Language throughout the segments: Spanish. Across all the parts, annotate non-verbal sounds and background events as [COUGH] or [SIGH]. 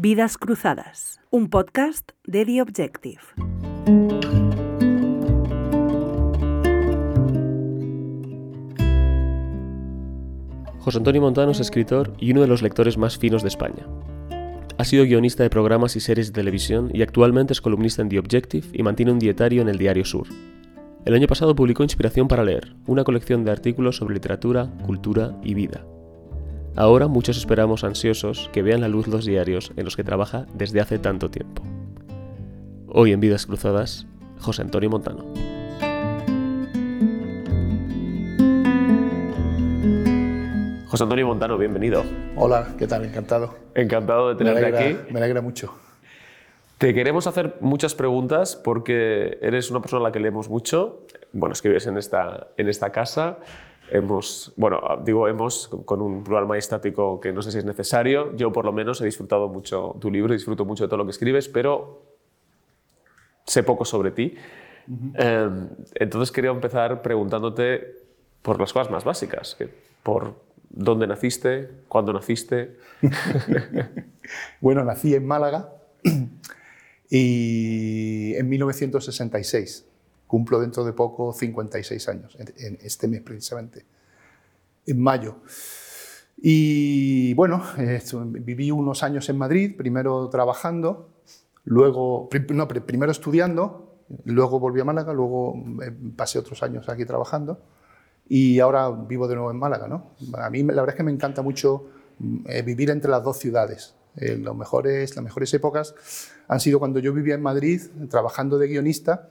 Vidas Cruzadas, un podcast de The Objective. José Antonio Montano es escritor y uno de los lectores más finos de España. Ha sido guionista de programas y series de televisión y actualmente es columnista en The Objective y mantiene un dietario en el Diario Sur. El año pasado publicó Inspiración para leer, una colección de artículos sobre literatura, cultura y vida. Ahora muchos esperamos ansiosos que vean la luz los diarios en los que trabaja desde hace tanto tiempo. Hoy en Vidas Cruzadas, José Antonio Montano. José Antonio Montano, bienvenido. Hola, ¿qué tal? Encantado. Encantado de tenerte me alegra, aquí. Me alegra mucho. Te queremos hacer muchas preguntas porque eres una persona a la que leemos mucho. Bueno, es que vives en esta, en esta casa. Hemos, bueno, digo hemos con un plural majestático que no sé si es necesario. Yo por lo menos he disfrutado mucho tu libro, disfruto mucho de todo lo que escribes, pero sé poco sobre ti. Eh, entonces quería empezar preguntándote por las cosas más básicas, que por dónde naciste, cuándo naciste. [LAUGHS] Bueno, nací en Málaga [CLEARS THROAT] y en 1966. Cumplo dentro de poco 56 años, en- este mes precisamente, en mayo. Y bueno, viví unos años en Madrid, primero trabajando, luego, no, pri- primero estudiando, luego volví a Málaga, luego eh, pasé otros años aquí trabajando y ahora vivo de nuevo en Málaga. ¿no? A mí la verdad es que me encanta mucho mm, eh, vivir entre las dos ciudades. Eh, mejores, las mejores épocas han sido cuando yo vivía en Madrid trabajando de guionista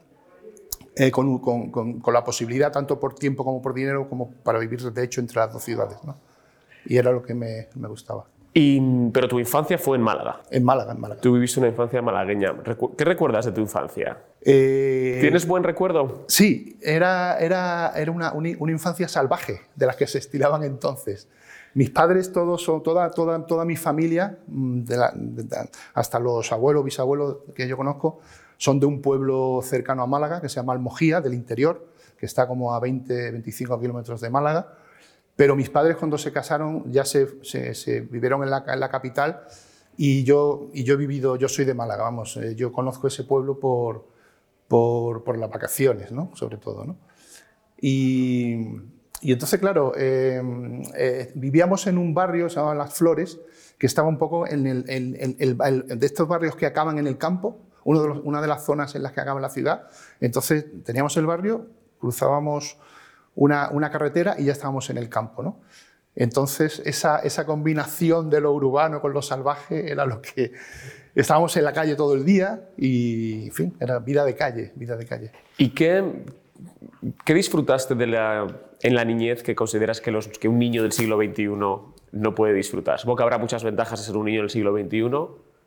eh, con, con- con- con la posibilidad, tanto por tiempo como por dinero, como para vivir de hecho entre las dos ciudades. ¿no? Y era lo que me, me gustaba. Y, pero tu infancia fue en Málaga. En Málaga, en Málaga. Tú viviste una infancia malagueña. ¿Qué recuerdas de tu infancia? Eh, ¿Tienes buen recuerdo? Sí, era, era, era una, una- infancia salvaje de las que se estilaban entonces. Mis padres, todos, toda, toda, toda mi familia, mm, de la- de- de- hasta los abuelos, bisabuelos que yo conozco, son de un pueblo cercano a Málaga que se llama Almojía, del interior, que está como a 20, 25 kilómetros de Málaga. Pero mis padres cuando se casaron ya se, se- se vivieron en la, en la capital y yo, y yo he vivido, yo soy de Málaga, vamos, eh, yo conozco ese pueblo por, por, por las vacaciones, ¿no? sobre todo. ¿no? Y, y entonces, claro, eh, eh, vivíamos en un barrio, se llamaba Las Flores, que estaba un poco en el, en- en- el- el- de estos barrios que acaban en el campo, una de las zonas en las que acaba la ciudad. Entonces teníamos el barrio, cruzábamos una, una carretera y ya estábamos en el campo. ¿no? Entonces esa, esa combinación de lo urbano con lo salvaje era lo que... Estábamos en la calle todo el día y, en fin, era vida de calle, vida de calle. ¿Y qué, qué disfrutaste en la niñez que consideras que, los, que un niño del siglo XXI no puede disfrutar? Supongo que habrá muchas ventajas de ser un niño del siglo XXI,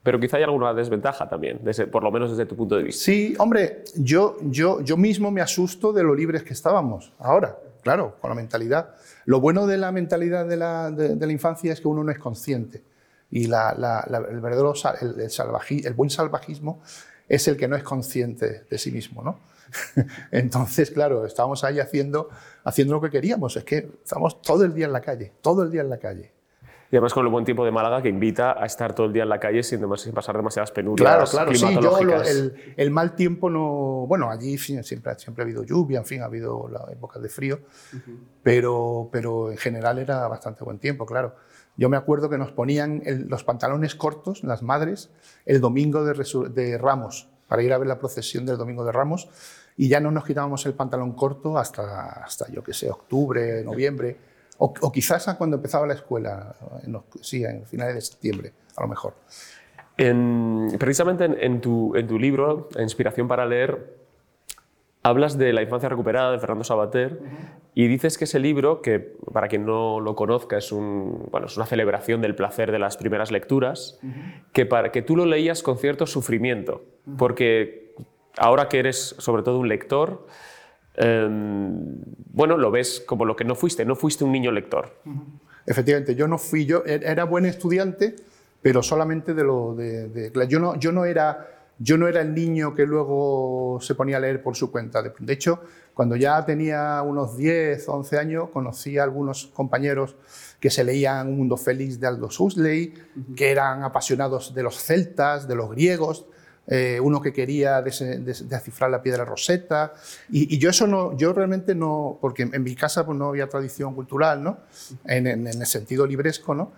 pero quizá hay alguna desventaja también, desde- por lo menos desde tu punto de vista. Sí, hombre, yo, yo, yo mismo me asusto de lo libres que estábamos ahora, claro, con la mentalidad. Lo bueno de la mentalidad de la, de, la infancia es que uno no es consciente. Y la- la- el verdadero el, el el buen salvajismo es el que no es consciente de sí mismo. ¿no? [LAUGHS] Entonces, claro, estábamos ahí haciendo, haciendo lo que queríamos. Es que estamos todo el día en la calle, todo el día en la calle. Y además con el buen tiempo de Málaga que invita a estar todo el día en la calle sin, pasar demasiadas Claro, penurias claro, sí, yo lo- climatológicas. el, el mal tiempo no... Bueno, allí siempre, siempre ha habido lluvia, en fin, ha habido las épocas de frío, pero, pero en general era bastante buen tiempo, claro. Yo me acuerdo que nos ponían el- los pantalones cortos, las madres, el domingo de, de Ramos, para ir a ver la procesión del domingo de Ramos, y ya no nos quitábamos el pantalón corto hasta, hasta yo qué sé, octubre, noviembre, o, o quizás cuando empezaba la escuela, sí, en finales de septiembre, a lo mejor. En- precisamente en, tu, en tu libro, Inspiración para leer, hablas de la infancia recuperada de Fernando Sabater y dices que ese libro, que para quien no lo conozca es una celebración del placer de las primeras lecturas, que, para, que tú lo leías con cierto sufrimiento, porque ahora que eres sobre todo un lector, em, bueno, lo ves como lo que no fuiste, no fuiste un niño lector. Efectivamente, yo no fui, yo e- era buen estudiante, pero solamente de lo de, de- yo no, yo no era yo no era el niño que luego se ponía a leer por su cuenta. De hecho, cuando ya tenía unos 10, 11 años, conocí a algunos compañeros que se leían Un mundo feliz de Aldous Huxley, que eran apasionados de los celtas, de los griegos, eh, uno que quería descifrar la piedra roseta. Y, yo eso no, yo realmente no, porque en mi casa pues no había tradición cultural, ¿no? En, el sentido libresco, ¿no?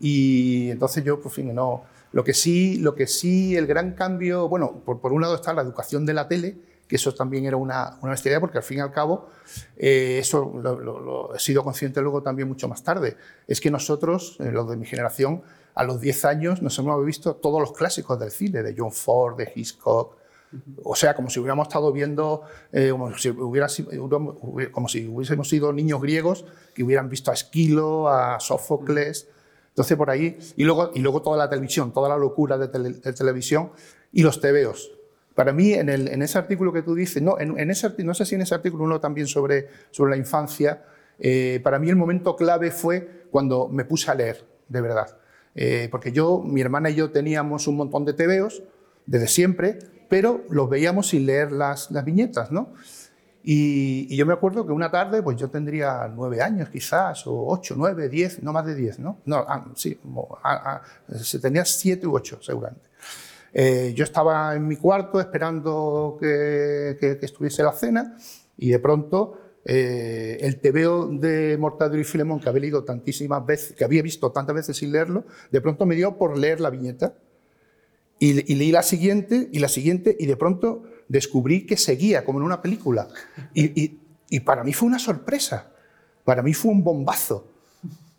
Y entonces yo, pues fin, no. Lo que sí, lo que sí, el gran cambio, bueno, por, por un lado está la educación de la tele, que eso también era una, una bestialidad, porque al fin y al cabo, eh, eso lo, he sido consciente luego también mucho más tarde, es que nosotros, eh, los de mi generación, a los 10 años nos hemos visto todos los clásicos del cine, de John Ford, de Hitchcock, o sea, como si hubiéramos estado viendo, eh, como, si hubiera, como si hubiésemos sido niños griegos que hubieran visto a Esquilo, a Sófocles. Entonces, por ahí, y luego, y luego toda la televisión, toda la locura de, de televisión y los tebeos. Para mí, en, el, en, ese artículo que tú dices, no, en, ese, no sé si en ese artículo uno también sobre, sobre la infancia, eh, para mí el momento clave fue cuando me puse a leer, de verdad. Eh, porque yo, mi hermana y yo teníamos un montón de tebeos desde siempre, pero los veíamos sin leer las, viñetas, ¿no? Y, yo me acuerdo que una tarde, pues yo tendría nueve años quizás, o ocho, nueve, diez, no más de diez, ¿no? No, ah, sí, se tenía siete u ocho seguramente. Eh, yo estaba en mi cuarto esperando que, estuviese la cena y de pronto eh, el tebeo de Mortadelo y Filemón que había leído tantísimas veces, que había visto tantas veces sin leerlo, de pronto me dio por leer la viñeta y, leí la siguiente y la siguiente y de pronto descubrí que seguía como en una película y, para mí fue una sorpresa, para mí fue un bombazo.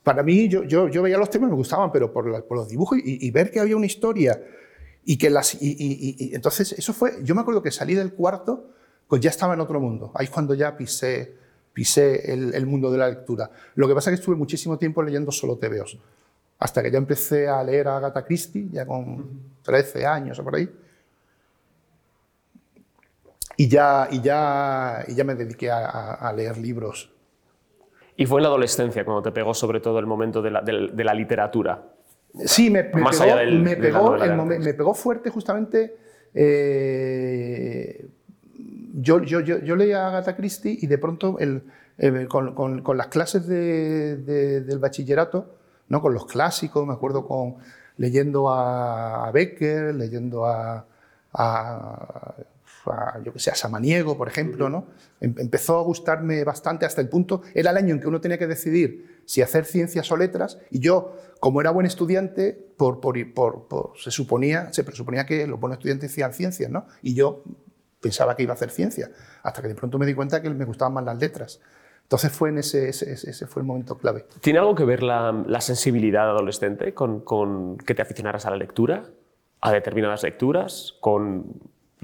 Para mí, yo, yo, veía los temas, me gustaban, pero por, por los dibujos y, ver que había una historia y que las, y, entonces eso fue, yo me acuerdo que salí del cuarto, pues ya estaba en otro mundo. Ahí es cuando ya pisé, pisé el, mundo de la lectura. Lo que pasa es que estuve muchísimo tiempo leyendo solo tebeos, hasta que ya empecé a leer a Agatha Christie, ya con 13 años o por ahí. Y ya, y ya, y ya me dediqué a, leer libros. Y fue en la adolescencia cuando te pegó sobre todo el momento de la, de la literatura. Sí, me, pegó, me, pegó, me, pegó, fuerte justamente. Eh, yo, yo, yo, leía a Agatha Christie y de pronto el, eh, con, con, las clases de, del bachillerato, ¿no? con los clásicos, me acuerdo con, leyendo a, Becker, leyendo a, a, yo que sé, a Samaniego, por ejemplo, ¿no? Em, empezó a gustarme bastante hasta el punto, era el año en que uno tenía que decidir si hacer ciencias o letras, y yo, como era buen estudiante, por, por, por, se, suponía, se presuponía que los buenos estudiantes hacían ciencias, ¿no? Y yo pensaba que iba a hacer ciencia, hasta que de pronto me di cuenta que me gustaban más las letras. Entonces fue en ese, ese, fue el momento clave. ¿Tiene algo que ver la, la sensibilidad adolescente con, con, que te aficionaras a la lectura, a determinadas lecturas, con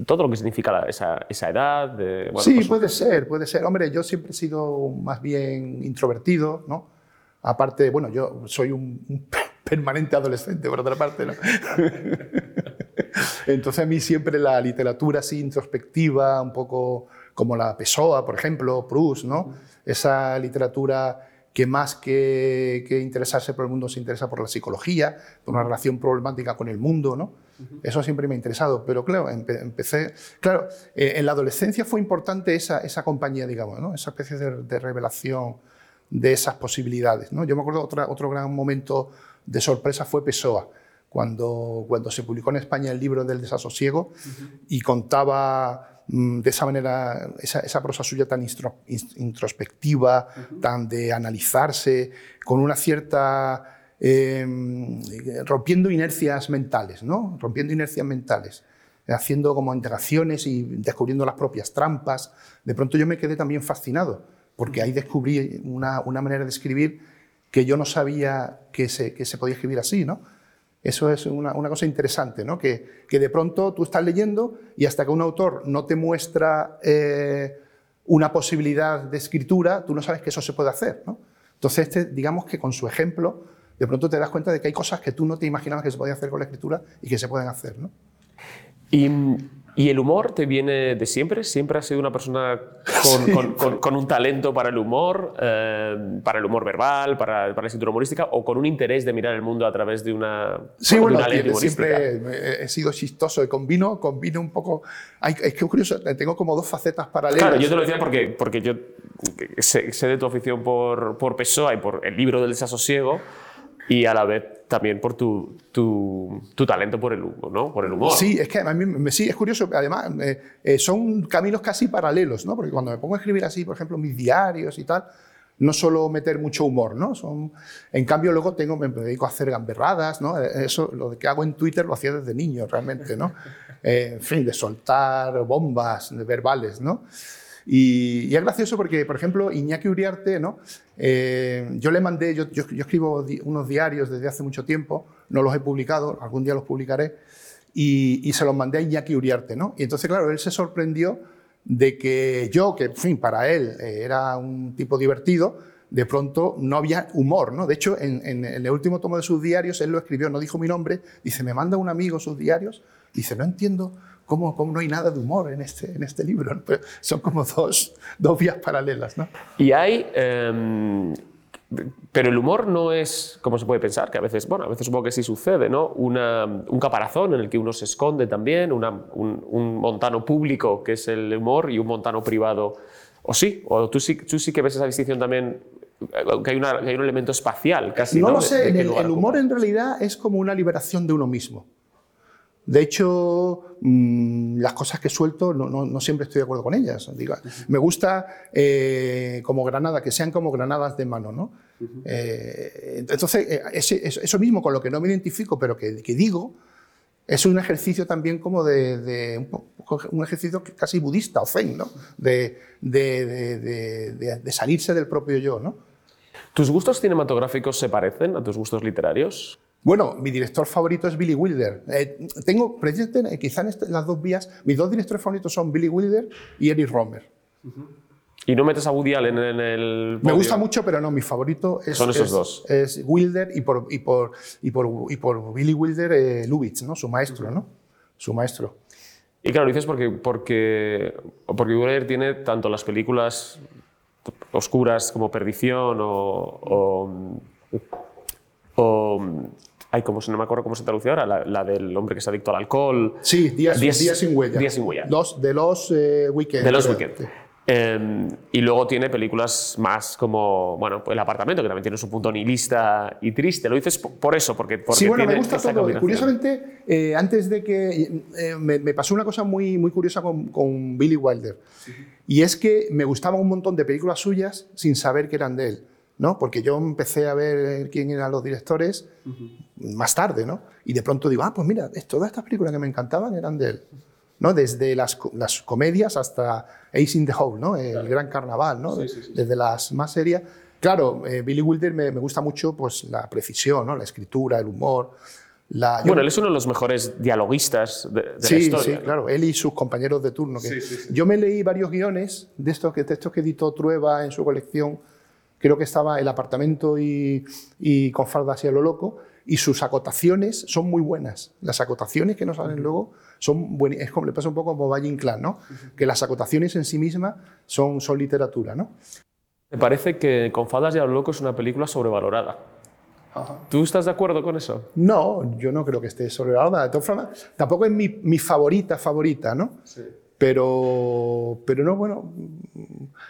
todo lo que significa esa, esa, edad? sí, pues puede ser, puede ser. Hombre, yo siempre he sido más bien introvertido, ¿no? Aparte, bueno, yo soy un, [LAUGHS] permanente adolescente, por otra parte, ¿no? [LAUGHS] Entonces a mí siempre la literatura así introspectiva, un poco como la Pessoa, por ejemplo, Proust, ¿no? Esa literatura que más que, que, interesarse por el mundo se interesa por la psicología, por una relación problemática con el mundo, ¿no? Eso siempre me ha interesado, pero claro, empecé, claro, eh, en la adolescencia fue importante esa, esa compañía, digamos, ¿no? Esa especie de, de revelación de esas posibilidades. ¿no? Yo me acuerdo otra, otro gran momento de sorpresa fue Pessoa, cuando, cuando se publicó en España el libro del desasosiego y contaba mm, de esa manera, esa, esa prosa suya tan introspectiva, tan de analizarse, con una cierta... Em, rompiendo inercias mentales, ¿no? Rompiendo inercias mentales haciendo como integraciones y descubriendo las propias trampas. De pronto yo me quedé también fascinado porque ahí descubrí una, una, manera de escribir que yo no sabía que se, que se podía escribir así, ¿no? Eso es una, una cosa interesante, ¿no? Que, que, de pronto tú estás leyendo y hasta que un autor no te muestra eh, una posibilidad de escritura, tú no sabes que eso se puede hacer, ¿no? Entonces, este, digamos que con su ejemplo, de pronto te das cuenta de que hay cosas que tú no te imaginabas que se podía hacer con la escritura y que se pueden hacer, ¿no? ¿Y el humor te viene de siempre? ¿Siempre has sido una persona con, [LAUGHS] con- con- con un talento para el humor, eh, para el humor verbal, para, para la escritura humorística, o con un interés de mirar el mundo a través de una, Sí, bueno, una lente siempre he- he sido chistoso. Combino, combino un poco. Es que es curioso, tengo como dos facetas paralelas. Claro, yo te lo decía porque, porque yo sé, sé de tu afición por, por Pessoa y por el libro del desasosiego y a la vez también por tu, tu, tu talento por el humor, ¿no? Por el humor. Sí, es que a mí me, sí, es curioso. Además, eh, eh, son caminos casi paralelos, ¿no? Porque cuando me pongo a escribir así, por ejemplo, mis diarios y tal, no solo meter mucho humor, ¿no? Son, en cambio, luego tengo, me dedico a hacer gamberradas, ¿no? Eh, Eso, lo que hago en Twitter lo hacía desde niño, realmente, ¿no? [LAUGHS] Eh, en fin, de soltar bombas verbales, ¿no? Y, y es gracioso porque, por ejemplo, Iñaki Uriarte, ¿no? Eh, yo le mandé, yo, yo- escribo unos diarios desde hace mucho tiempo, no los he publicado, algún día los publicaré, y, se los mandé a Iñaki Uriarte, ¿no? Y entonces, claro, él se sorprendió de que yo, que, fin, para él eh, era un tipo divertido, de pronto no había humor, ¿no? De hecho, en, el último tomo de sus diarios, él lo escribió, no dijo mi nombre, dice, me manda un amigo sus diarios, dice, no entiendo cómo, cómo no hay nada de humor en este, en este libro. Pero son como dos, dos vías paralelas, ¿no? Y hay... em, pero el humor no es como se puede pensar, que a veces, bueno, a veces supongo que sí sucede, ¿no? Un caparazón en el que uno se esconde también, un, montano público que es el humor y un montano privado. O sí, o tú sí, tú sí que ves esa distinción también, que hay, una- que hay un elemento espacial casi. No No, lo De- sé, de el, lugar el ocupa. humor en realidad es como una liberación de uno mismo. De hecho, mm, las cosas que suelto no, no- no siempre estoy de acuerdo con ellas. Digo, me gusta eh, como granada, que sean como granadas de mano. ¿no? Eh, entonces, eh, ese- eso, mismo con lo que no me identifico, pero que, que digo, es un ejercicio también como de, de un, poco- un ejercicio casi budista o zen, ¿no? de, de- de- de- de- de salirse del propio yo. ¿no? ¿Tus gustos cinematográficos se parecen a tus gustos literarios? Bueno, mi director favorito es Billy Wilder. Eh, tengo, eh, quizá en este- las dos vías, mis dos directores favoritos son Billy Wilder y Eric Romer. ¿Y no metes a Woody Allen en el Me gusta mucho, pero no, mi favorito es, Son esos es- dos. es Wilder y por, y por, y por, y por Billy Wilder eh, Lubitsch, ¿no? su maestro. ¿no? Su maestro. Y claro, lo dices porque, porque, porque Allen tiene tanto las películas oscuras como Perdición o... o, o- ay, como se, no me acuerdo cómo se traduce ahora, la, la del hombre que es adicto al alcohol. Sí, Días, Días- Días sin huella. Días sin huella. Los, de los eh, Weekend. De los creo. Eh, y luego tiene películas más como, bueno, pues El apartamento, que también tiene su punto nihilista y triste. Lo dices por eso, porque, porque Sí, bueno, me tiene gusta esa todo. Curiosamente, eh, antes de que. eh, me, me pasó una cosa muy, muy curiosa con, con Billy Wilder. Y es que me gustaban un montón de películas suyas sin saber que eran de él. ¿no? Porque yo empecé a ver quién eran los directores más tarde, ¿no? Y de pronto digo, ah, pues mira, es- todas estas películas que me encantaban eran de él. ¿No? Desde las, las comedias hasta Ace in the Hole, ¿no? El Gran Carnaval, ¿no? Desde las más serias. Claro, eh, Billy Wilder me, me gusta mucho pues, la precisión, ¿no? La escritura, el humor. La, yo- Bueno, él es uno de los mejores dialoguistas de, de sí, la historia. sí, ¿no? claro, él y sus compañeros de turno. que- Yo me leí varios guiones de estos que, de estos que editó Trueba en su colección. Creo que estaba El apartamento y, y Con fardas y a lo loco. Y sus acotaciones son muy buenas. Las acotaciones que nos salen luego son buenas. Es como le pasa un poco como Valle Inclán, ¿no? Que las acotaciones en sí mismas son, son literatura, ¿no? Me parece que Con Fadas y a lo loco es una película sobrevalorada. ¿Tú estás de acuerdo con eso? No, yo no creo que esté sobrevalorada. De todas formas, tampoco es mi, mi favorita favorita, ¿no? Pero, pero no, bueno.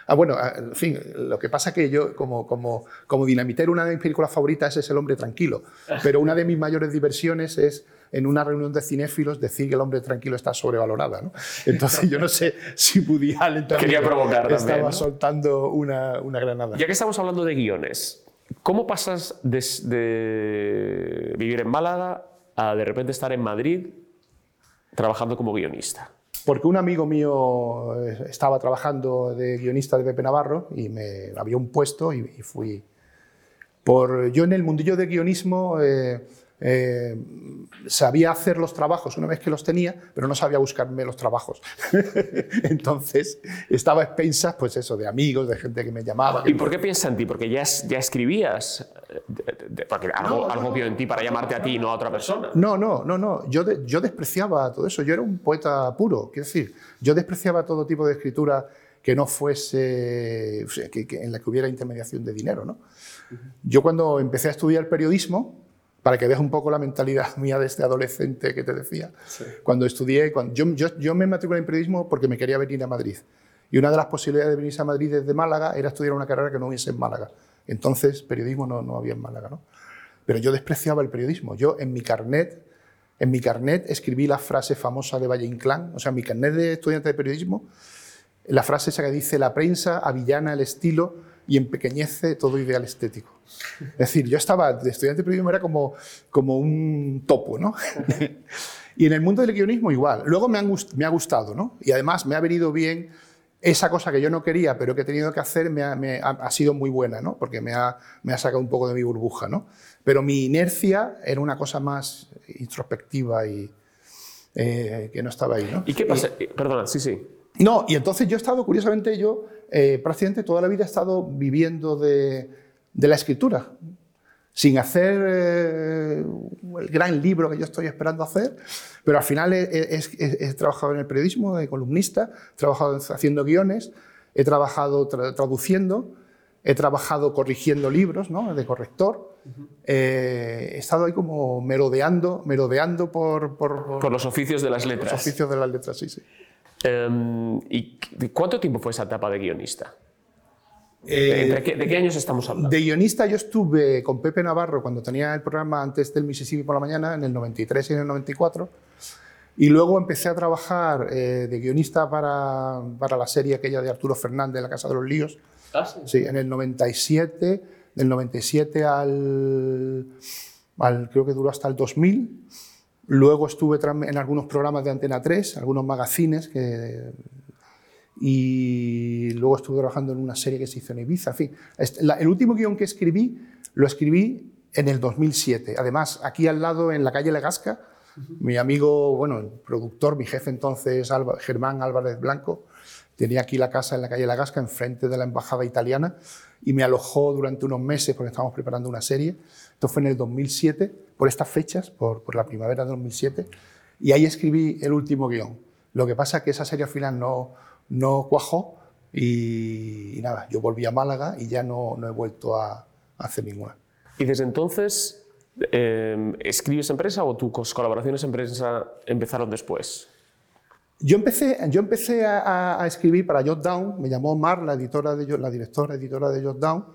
Ah, bueno, ah, en fin, lo que pasa es que yo, como, como, como dinamitero, una de mis películas favoritas es El hombre tranquilo. Pero una de mis mayores diversiones es en una reunión de cinéfilos decir que El hombre tranquilo está sobrevalorada, ¿no? Entonces yo no sé si Woody Allen también Quería provocar estaba también, ¿no? soltando una, una granada. Ya que estamos hablando de guiones, ¿cómo pasas des- de vivir en Málaga a de repente estar en Madrid trabajando como guionista? Porque un amigo mío eh, estaba trabajando de guionista de Pepe Navarro y me había un puesto y, y fui. Por, yo en el mundillo de guionismo eh, eh, sabía hacer los trabajos una vez que los tenía, pero no sabía buscarme los trabajos. [LAUGHS] Entonces estaba a expensas, pues eso, de amigos, de gente que me llamaba. ¿Y por qué piensas en ti? Porque ya, ya escribías. De- porque algo, algo vio en ti para llamarte a ti y no a otra persona. No, no, no, no. Yo, de- yo despreciaba todo eso. Yo era un poeta puro, quiero decir. Yo despreciaba todo tipo de escritura que no fuese, o sea, que, que- en la que hubiera intermediación de dinero, ¿no? Yo cuando empecé a estudiar periodismo, para que veas un poco la mentalidad [LAUGHS] mía de este adolescente que te decía, cuando estudié, cuando, yo, yo, yo me matriculé en periodismo porque me quería venir a Madrid. Y una de las posibilidades de venirse a Madrid desde Málaga era estudiar una carrera que no hubiese en Málaga. Entonces, periodismo no, no había en Málaga, ¿no? Pero yo despreciaba el periodismo. Yo en mi carnet, en mi carnet escribí la frase famosa de Valle Inclán, o sea, mi carnet de estudiante de periodismo, la frase esa que dice, la prensa avillana el estilo y empequeñece todo ideal estético. Es decir, yo estaba de estudiante de periodismo, era como, como un topo, ¿no? [LAUGHS] y en el mundo del guionismo igual. Luego me, han me ha gustado, ¿no? Y además me ha venido bien esa cosa que yo no quería, pero que he tenido que hacer, me ha, me ha- ha sido muy buena, ¿no? Porque me ha, me ha sacado un poco de mi burbuja, ¿no? Pero mi inercia era una cosa más introspectiva y eh, que no estaba ahí, ¿no? ¿Y qué pasa? Eh, Perdona, sí, sí. No, y entonces yo he estado, curiosamente, yo eh, prácticamente toda la vida he estado viviendo de, de la escritura, sin hacer eh, el gran libro que yo estoy esperando hacer, pero al final he, he- he- he trabajado en el periodismo de columnista, he trabajado haciendo guiones, he trabajado tra- traduciendo, he trabajado corrigiendo libros, ¿no? de corrector. Eh, he estado ahí como merodeando, merodeando por, por- por Por los oficios de las los letras. oficios de las letras, sí, sí. Em, ¿Y cuánto tiempo fue esa etapa de guionista? Eh, ¿De, qué, de qué años estamos hablando? De guionista yo estuve con Pepe Navarro cuando tenía el programa antes del Mississippi por la mañana, en el 93 y en el 94. Y luego empecé a trabajar eh, de guionista para, para la serie aquella de Arturo Fernández, La Casa de los Líos. Sí, en el 97, del 97 al, al creo que duró hasta el 2000. Luego estuve en algunos programas de Antena 3, algunos magazines que y luego estuve trabajando en una serie que se hizo en Ibiza. En fin, este- el último guion que escribí lo escribí en el 2007. Además, aquí al lado, en la calle Legasca, mi amigo, bueno, el productor, mi jefe entonces, Alba- Germán Álvarez Blanco, tenía aquí la casa en la calle Legasca, enfrente de la embajada italiana, y me alojó durante unos meses porque estábamos preparando una serie. Esto fue en el 2007, por estas fechas, por, por la primavera de 2007, y ahí escribí el último guion. Lo que pasa es que esa serie al final no, no cuajó y, y nada, yo volví a Málaga y ya no, no he vuelto a, a hacer ninguna. Y desde entonces, em, ¿escribes en prensa o tus colaboraciones en prensa empezaron después? Yo empecé, yo empecé a, escribir para Jot Down, me llamó Mar, la, editora de, la directora editora de Jot Down,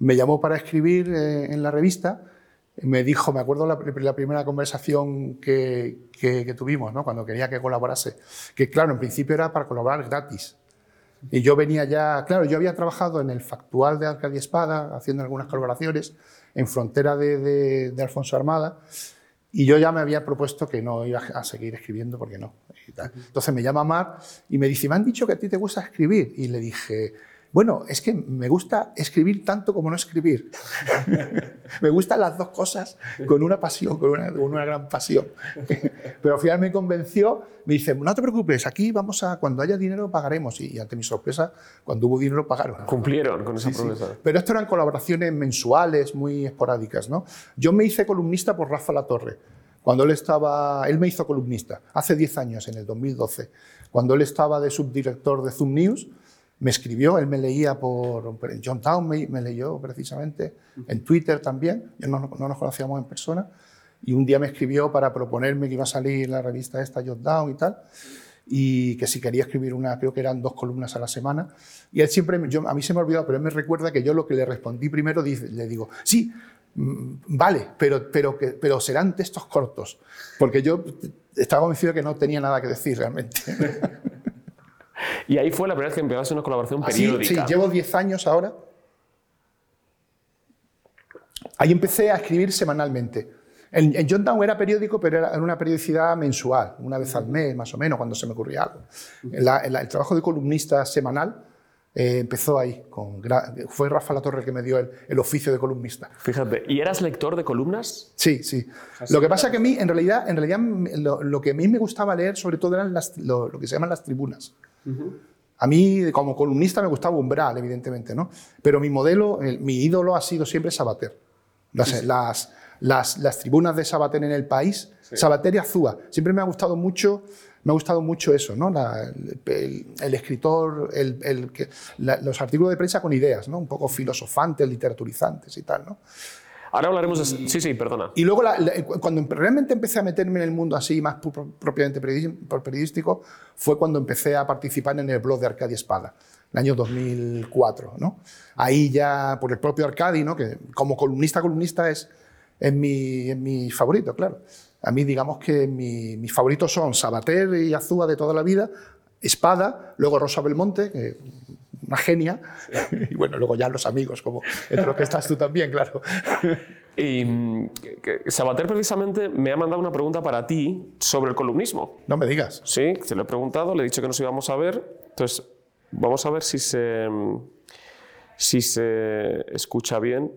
me llamó para escribir eh, en la revista, me dijo, me acuerdo la, la primera conversación que, que- que tuvimos, ¿no? cuando quería que colaborase, que claro, en principio era para colaborar gratis. Y yo venía ya, claro, yo había trabajado en el Factual de Arcadia Espada, haciendo algunas colaboraciones, en Frontera de, de- de Alfonso Armada, y yo ya me había propuesto que no iba a seguir escribiendo porque no. Entonces me llama Mar y me dice, me han dicho que a ti te gusta escribir. Y le dije, bueno, es que me gusta escribir tanto como no escribir. [LAUGHS] me gustan las dos cosas con una pasión, con una, con una gran pasión. [LAUGHS] Pero al final me convenció, me dice, no te preocupes, aquí vamos a, cuando haya dinero pagaremos. Y, ante mi sorpresa, cuando hubo dinero pagaron. Cumplieron con esa Sí, sí. promesa. Pero esto eran colaboraciones mensuales, muy esporádicas. ¿no? Yo me hice columnista por Rafa Latorre. Cuando él estaba, él me hizo columnista hace 10 años, en el 2012. Cuando él estaba de subdirector de Zoom News, me escribió, él me leía por, en John Town, me, me leyó precisamente, en Twitter también, no, no nos conocíamos en persona, y un día me escribió para proponerme que iba a salir la revista esta, John Down y tal, y que si quería escribir una, creo que eran dos columnas a la semana, y él siempre, yo, a mí se me ha olvidado, pero él me recuerda que yo lo que le respondí primero, le digo, sí, mm, vale, pero, pero, pero serán textos cortos, porque yo estaba convencido que no tenía nada que decir realmente. [LAUGHS] Y ahí fue la primera vez que empezaste una colaboración Así, periódica. sí, llevo 10 años ahora. Ahí empecé a escribir semanalmente. En, en John Down era periódico, pero era en una periodicidad mensual, una vez al mes más o menos, cuando se me ocurría algo. La- la- el trabajo de columnista semanal eh, empezó ahí. Con, fue Rafa Latorre el que me dio el, el oficio de columnista. Fíjate, ¿y eras lector de columnas? Sí, sí. Lo que pasa es que a mí, en realidad, en realidad lo, lo que a mí me gustaba leer, sobre todo, eran las- lo, lo que se llaman las tribunas. A mí, como columnista, me gustaba Umbral, evidentemente, ¿no? Pero mi modelo, el- mi ídolo ha sido siempre Sabater. Las, las, las, las tribunas de Sabater en el país, Sabater y Azúa. Siempre me ha gustado mucho me ha gustado mucho eso, ¿no? La- el, el escritor, el, la- los artículos de prensa con ideas, ¿no? un poco filosofantes, literaturizantes y tal. ¿no? Ahora hablaremos de... Sí, sí, perdona. Y luego, cuando realmente empecé a meterme en el mundo así, más propiamente periodístico, fue cuando empecé a participar en el blog de Arcadia Espada, el año 2004. ¿no? Ahí ya, por el propio Arcadi, ¿no? que como columnista, columnista es, es, mi, es mi favorito, claro. A mí, digamos que mi- mis favoritos son Sabater y Azúa de toda la vida, Espada, luego Rosa Belmonte, que una genia, [LAUGHS] y bueno, luego ya los amigos, como entre los que estás tú también, claro. Y que- que Sabater precisamente me ha mandado una pregunta para ti sobre el columnismo. No me digas. Sí, te lo he preguntado, le he dicho que nos íbamos a ver. Entonces, vamos a ver si se, si se escucha bien.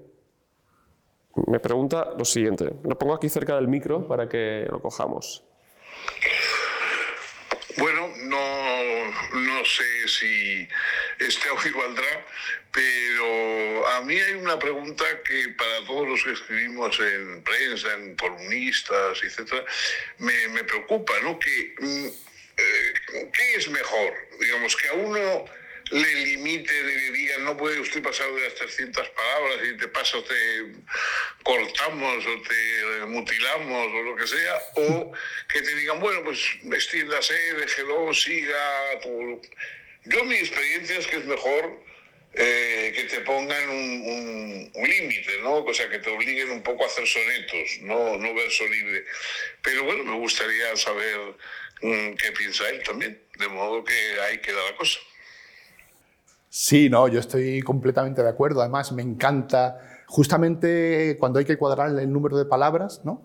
Me pregunta lo siguiente. Lo pongo aquí cerca del micro para que lo cojamos. Bueno, no, no sé si este audio valdrá, pero a mí hay una pregunta que para todos los que escribimos en prensa, en columnistas, etcétera, me, me preocupa, ¿no? Que, mm, eh, ¿Qué es mejor? Digamos, que a uno le limite, le digan, no puede usted pasar de las 300 palabras y te pasa, o te cortamos o te mutilamos o lo que sea, o que te digan, bueno, pues extiéndase, déjelo, siga. todo. Yo mi experiencia es que es mejor eh, que te pongan un, un- un límite, ¿no? O sea, que te obliguen un poco a hacer sonetos, no, no verso libre. Pero bueno, me gustaría saber mm, qué piensa él también, de modo que ahí queda la cosa. Sí, no, yo estoy completamente de acuerdo. Además, me encanta justamente cuando hay que cuadrar el número de palabras, ¿no?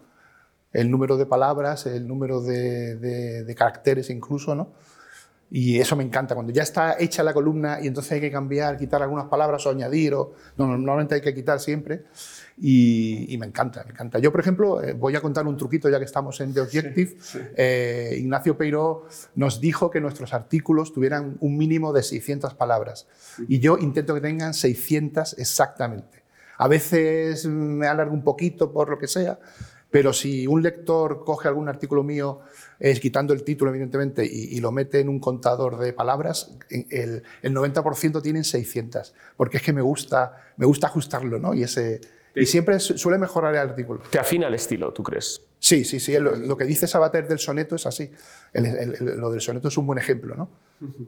El número de palabras, el número de, de- caracteres incluso, ¿no? Y eso me encanta. Cuando ya está hecha la columna y entonces hay que cambiar, quitar algunas palabras o añadir, o no, normalmente hay que quitar siempre. Y, y me encanta, me encanta. Yo, por ejemplo, eh, voy a contar un truquito ya que estamos en The Objective. Eh, Ignacio Peiró nos dijo que nuestros artículos tuvieran un mínimo de 600 palabras. Y yo intento que tengan 600 exactamente. A veces me alargo un poquito por lo que sea, pero si un lector coge algún artículo mío, es quitando el título, evidentemente, y, y lo mete en un contador de palabras, el, el 90% tienen 600, porque es que me gusta, me gusta ajustarlo, ¿no? Y, ese, y siempre su- suele mejorar el artículo. ¿Te afina el estilo, tú crees? Sí, sí, sí. Lo, lo que dice Sabater del soneto es así. El- el- lo del soneto es un buen ejemplo, ¿no?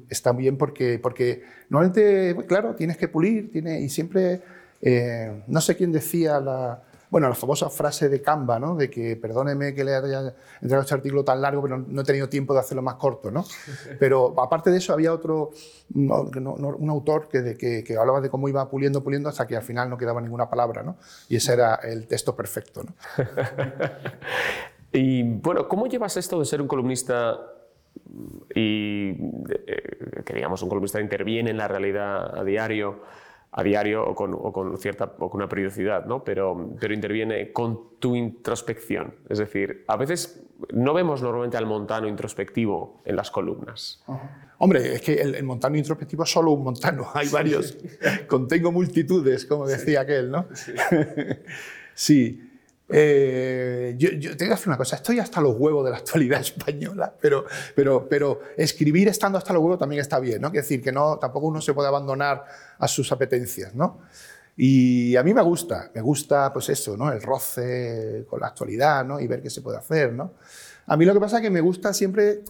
Está bien porque, porque normalmente, claro, tienes que pulir, tiene, y siempre, eh, no sé quién decía la, bueno, la famosa frase de Canva, ¿no? De que perdóneme que le haya entregado este artículo tan largo, pero no he tenido tiempo de hacerlo más corto, ¿no? [LAUGHS] Pero aparte de eso había otro, no, no- no- un autor que, de- que, que hablaba de cómo iba puliendo, puliendo hasta que al final no quedaba ninguna palabra, ¿no? Y ese era el texto perfecto, ¿no? [LAUGHS] Y bueno, ¿cómo llevas esto de ser un columnista y eh, que digamos un columnista interviene en la realidad a diario, a diario o con, o con cierta o con una periodicidad, ¿no? Pero, pero interviene con tu introspección. Es decir, a veces no vemos normalmente al montano introspectivo en las columnas. Hombre, es que el, el montano introspectivo es solo un montano, [LAUGHS] hay varios. Contengo multitudes, como decía aquel, ¿no? sí. [LAUGHS] Eh, yo, yo te voy a decir una cosa, estoy hasta los huevos de la actualidad [LAUGHS] española, pero, pero, pero escribir estando hasta los huevos también está bien, ¿no? Es decir, que no, tampoco uno se puede abandonar a sus apetencias, ¿no? Y a mí me gusta, me gusta pues eso, ¿no? El roce con la actualidad, ¿no? Y ver qué se puede hacer, ¿no? A mí lo que pasa es que me gusta siempre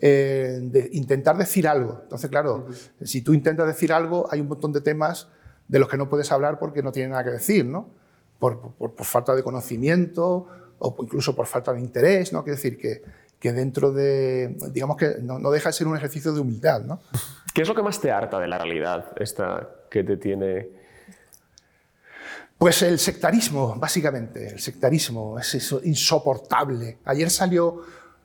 eh, de intentar decir algo. Entonces, claro, si tú intentas decir algo, hay un montón de temas de los que no puedes hablar porque no tienen nada que decir, ¿no? Por, por- por falta de conocimiento o incluso por falta de interés, ¿no? Quiere decir que, que dentro de, digamos que no, no deja de ser un ejercicio de humildad, ¿no? ¿Qué es lo que más te harta de la realidad esta que te tiene? Pues el sectarismo, básicamente, el sectarismo es eso, insoportable. Ayer salió,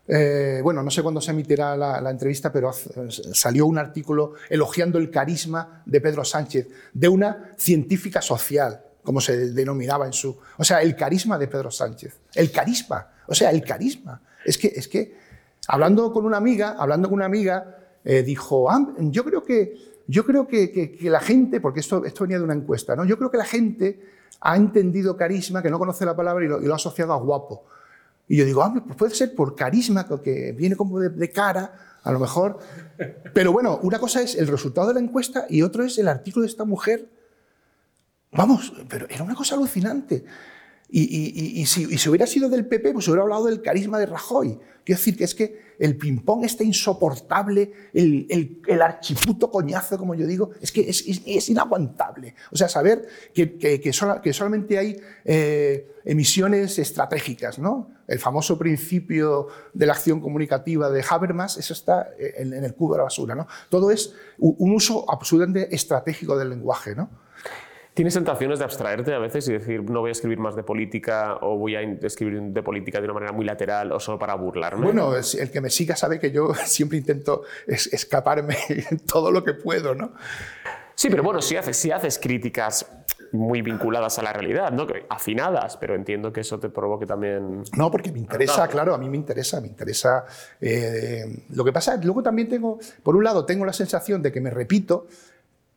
eh, bueno, no sé cuándo se emitirá la, la entrevista, pero hace- salió un artículo elogiando el carisma de Pedro Sánchez, de una científica social, como se denominaba en su... O sea, el carisma de Pedro Sánchez, el carisma, o sea, el carisma. Es que, es que hablando con una amiga, hablando con una amiga, eh, dijo, "Ah, yo creo que, yo creo que, que- que la gente, porque esto, esto venía de una encuesta, ¿no? yo creo que la gente ha entendido carisma, que no conoce la palabra y lo, ha asociado a guapo. Y yo digo, ah, pues puede ser por carisma, que viene como de, de cara, a lo mejor. Pero bueno, una cosa es el resultado de la encuesta y otro es el artículo de esta mujer. Vamos, pero era una cosa alucinante. Y, y- y- si, y si hubiera sido del PP, pues hubiera hablado del carisma de Rajoy. Quiero decir que es que el ping-pong está insoportable, el, el, el archiputo coñazo, como yo digo, es que es, es- es inaguantable. O sea, saber que, que- que sola- que solamente hay eh, emisiones estratégicas, ¿no? El famoso principio de la acción comunicativa de Habermas, eso está en, en el cubo de la basura, ¿no? Todo es un uso absolutamente estratégico del lenguaje, ¿no? ¿Tienes tentaciones de abstraerte a veces y decir, no voy a escribir más de política o voy a escribir de política de una manera muy lateral o solo para burlarme? Bueno, el que me siga sabe que yo [LAUGHS] siempre intento es- escaparme [LAUGHS] todo lo que puedo, ¿no? Sí, pero bueno, si haces, si haces críticas muy vinculadas a la realidad, ¿no? Afinadas, pero entiendo que eso te provoque también... No, porque me interesa, claro, a mí me interesa, me interesa. eh, lo que pasa, luego también tengo, por un lado, tengo la sensación de que me repito,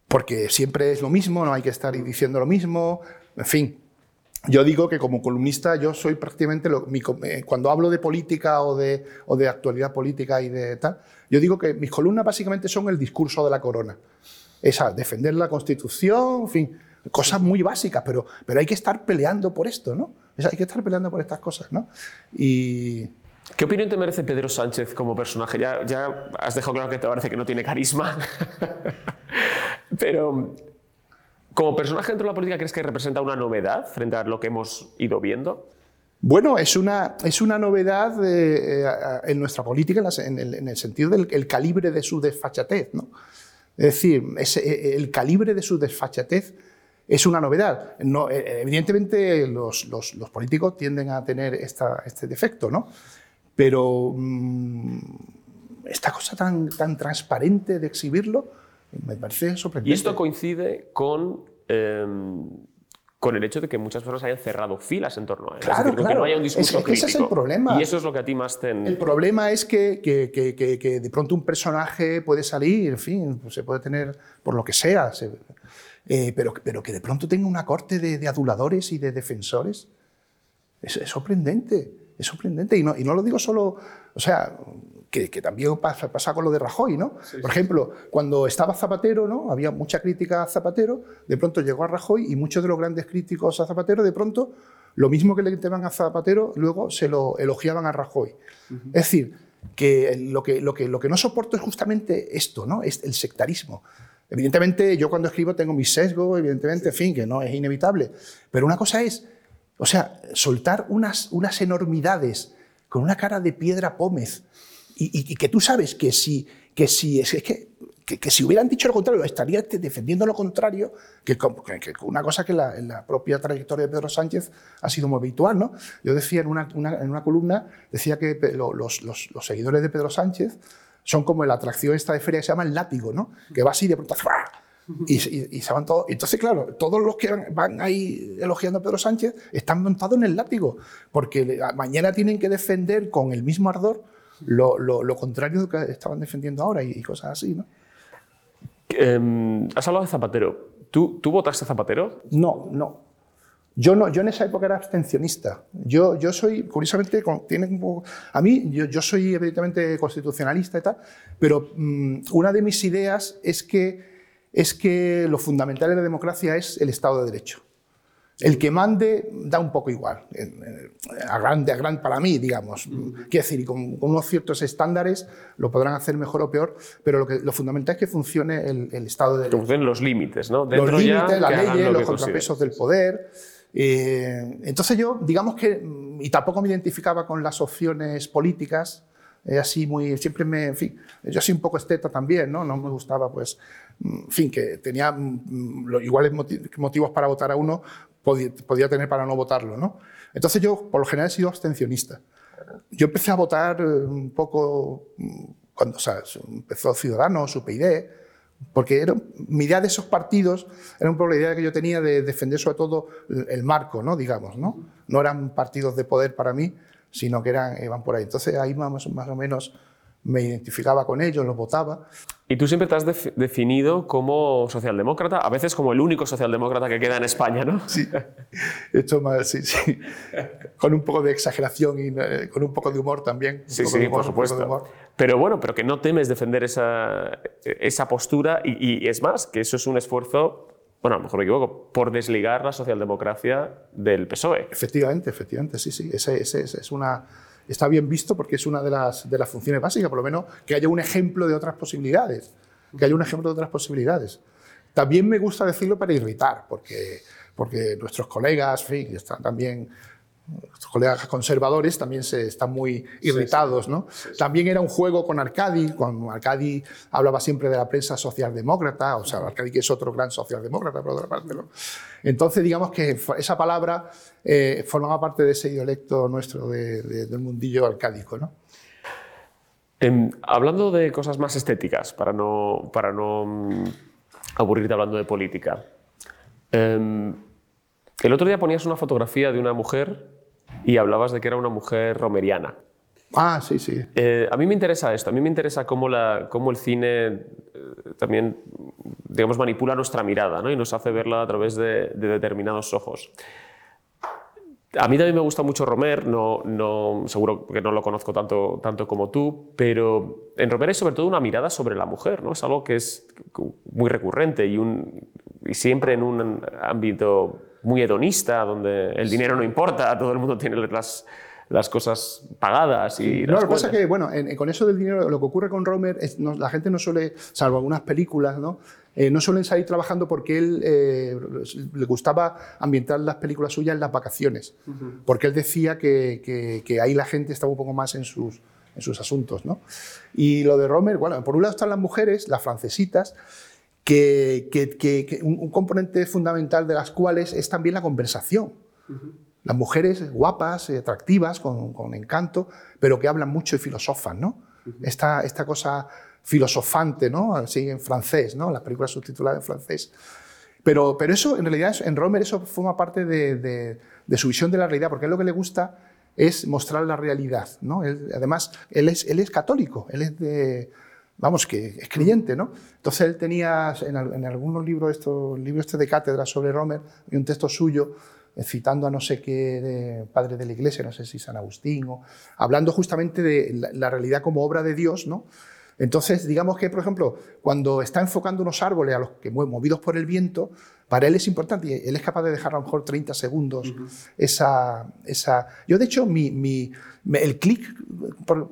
porque siempre es lo mismo, no hay que estar diciendo lo mismo, en fin. Yo digo que como columnista yo soy prácticamente, lo- mi eh, cuando hablo de política o de, o de actualidad política y de tal, yo digo que mis columnas básicamente son el discurso de la corona. Esa, defender la Constitución, en fin, cosas muy básicas, pero, pero hay que estar peleando por esto, ¿no? Hay que estar peleando por estas cosas, ¿no? Y ¿Qué opinión te merece Pedro Sánchez como personaje? Ya, ya has dejado claro que te parece que no tiene carisma, [LAUGHS] pero como personaje dentro de la política, ¿crees que representa una novedad frente a lo que hemos ido viendo? bueno, es una, es una novedad eh, eh, en nuestra política en, el, en el sentido del el calibre de su desfachatez, ¿no? Es decir, ese- eh, el calibre de su desfachatez es una novedad. No, eh, evidentemente los, los- los políticos tienden a tener esta- este defecto, ¿no? Pero mm, esta cosa tan, tan transparente de exhibirlo me parece sorprendente. Y esto coincide con, em, con el hecho de que muchas personas hayan cerrado filas en torno a él. Claro, es decir, con que claro. no haya un discurso Es que ese es el problema. Y eso es lo que a ti más te... El problema es que, que- que- que- que de pronto un personaje puede salir, en fin, pues se puede tener por lo que sea, se- eh, pero, pero que de pronto tenga una corte de, de aduladores y de defensores, es, es sorprendente, es sorprendente. Y no, y no lo digo solo, o sea, que, que también pasa, pasa con lo de Rajoy, ¿no? Por ejemplo, cuando estaba Zapatero, ¿no? Había mucha crítica a Zapatero, de pronto llegó a Rajoy y muchos de los grandes críticos a Zapatero, de pronto, lo mismo que le criticaban a Zapatero, luego se lo elogiaban a Rajoy. Es decir, que lo, que lo que lo que no soporto es justamente esto, ¿no? Es el sectarismo. Evidentemente, yo cuando escribo tengo mis sesgos, evidentemente, en fin, que no es inevitable. Pero una cosa es, o sea, soltar unas, unas enormidades con una cara de piedra pómez y, y- que tú sabes que si, que si, es, que, que, que si hubieran dicho lo contrario, estaría defendiendo lo contrario, que, que- una cosa que la, en la propia trayectoria de Pedro Sánchez ha sido muy habitual. ¿no? Yo decía en una, en una columna, decía que los, los- seguidores de Pedro Sánchez son como la atracción esta de feria que se llama el látigo, ¿no? que va así de pronto ¡zra! Y, y- y se van todos. Entonces, claro, todos los que van, ahí elogiando a Pedro Sánchez están montados en el látigo, porque mañana tienen que defender con el mismo ardor lo, lo- lo contrario de lo que estaban defendiendo ahora y, y cosas así, ¿no? Em, has hablado de Zapatero. ¿Tú, ¿Tú votaste a Zapatero? No, no. Yo, no, yo en esa época era abstencionista. Yo, yo soy, curiosamente, tiene un poco- a mí, yo, yo soy evidentemente constitucionalista y tal, pero mm, una de mis ideas es que, es que lo fundamental en la democracia es el Estado de Derecho. El que mande da un poco igual, a grande, a gran para mí, digamos. Quiero decir, y con, con unos ciertos estándares lo podrán hacer mejor o peor, pero lo, que, lo fundamental es que funcione el, el Estado de Que Derecho funcionen los límites, ¿no? los Dentro ya, límites, las que leyes, lo los que contrapesos del poder. Eh, entonces yo, digamos que, mm, y tampoco me identificaba con las opciones políticas, eh, así muy, siempre me, en fin, yo soy un poco esteta también, ¿no? No me gustaba, pues, mm, en fin, que tenía mm, los iguales moti- motivos para votar a uno, podía, tener para no votarlo, ¿no? Entonces yo, por lo general, he sido abstencionista. Yo empecé a votar eh, un poco mm, cuando o sea, empezó Ciudadanos, UPyD, porque era, mi idea de esos partidos era un poco la idea que yo tenía de defender sobre todo el marco, ¿no? digamos. ¿no? no eran partidos de poder para mí, sino que eran, iban por ahí. Entonces ahí más, más o menos me identificaba con ellos, los votaba. Y tú siempre te has def- definido como socialdemócrata, a veces como el único socialdemócrata que queda en España, ¿no? Sí, esto más, sí, sí. Con un poco de exageración y eh, con un poco de humor también. un Sí, poco de sí, humor, por un poco de supuesto. humor. Pero bueno, pero que no temes defender esa, esa postura y, y es más, que eso es un esfuerzo, bueno, a lo mejor me equivoco, por desligar la socialdemocracia del PSOE. Efectivamente, efectivamente, sí, sí. Ese, ese- ese es una, está bien visto porque es una de las, de las funciones básicas, por lo menos que haya un ejemplo de otras posibilidades. Que haya un ejemplo de otras posibilidades. También me gusta decirlo para irritar, porque, porque nuestros colegas, están también, nuestros colegas conservadores también se están muy irritados. ¿no? También era un juego con Arcadi, cuando Arcadi hablaba siempre de la prensa socialdemócrata, o sea, Arcadi que es otro gran socialdemócrata, por otra parte. ¿no? Entonces, digamos que esa palabra eh, formaba parte de ese dialecto nuestro de- de- del mundillo arcádico. ¿no? Em, hablando de cosas más estéticas, para no, para no mm, aburrirte hablando de política. Em, el otro día ponías una fotografía de una mujer y hablabas de que era una mujer romeriana. Ah, sí, sí. Eh, a mí me interesa esto, a mí me interesa cómo, la, cómo el cine eh, también, digamos, manipula nuestra mirada ¿no? y nos hace verla a través de, de determinados ojos. A mí también me gusta mucho Romer, no, no, seguro que no lo conozco tanto, tanto como tú, pero en Romer hay sobre todo una mirada sobre la mujer, ¿no? es algo que es muy recurrente y, un, y siempre en un ámbito muy hedonista, donde el dinero no importa, todo el mundo tiene las, las cosas pagadas y No, las lo que pasa es que, bueno, en- en- con eso del dinero, lo que ocurre con Romer, es, no- la gente no suele, salvo algunas películas, ¿no? Eh, no suelen salir trabajando porque él eh, le gustaba ambientar las películas suyas en las vacaciones, porque él decía que, que- que ahí la gente estaba un poco más en sus, en sus asuntos, ¿no? Y lo de Romer, bueno, por un lado están las mujeres, las francesitas, que, que- que- un, un componente fundamental de las cuales es también la conversación. Las mujeres guapas, atractivas, con, con encanto, pero que hablan mucho y filosofan, ¿no? esta, esta cosa filosofante, ¿no? Así en francés, ¿no? Las películas subtituladas en francés. Pero, pero eso, en realidad, es- en Romer, eso forma parte de, de- de su visión de la realidad, porque él lo que le gusta es mostrar la realidad, ¿no? Él- además, él es, él es católico, él es de... Vamos, que es creyente, ¿no? Entonces él tenía en, al- en algunos libros, estos libros este de cátedra sobre Romer, y un texto suyo eh, citando a no sé qué de- padre de la iglesia, no sé si San Agustín, o, hablando justamente de la realidad como obra de Dios, ¿no? Entonces, digamos que, por ejemplo, cuando está enfocando unos árboles a los que movidos por el viento, para él es importante él es capaz de dejar a lo mejor 30 segundos esa, esa... Yo, de hecho, mi, mi- el clic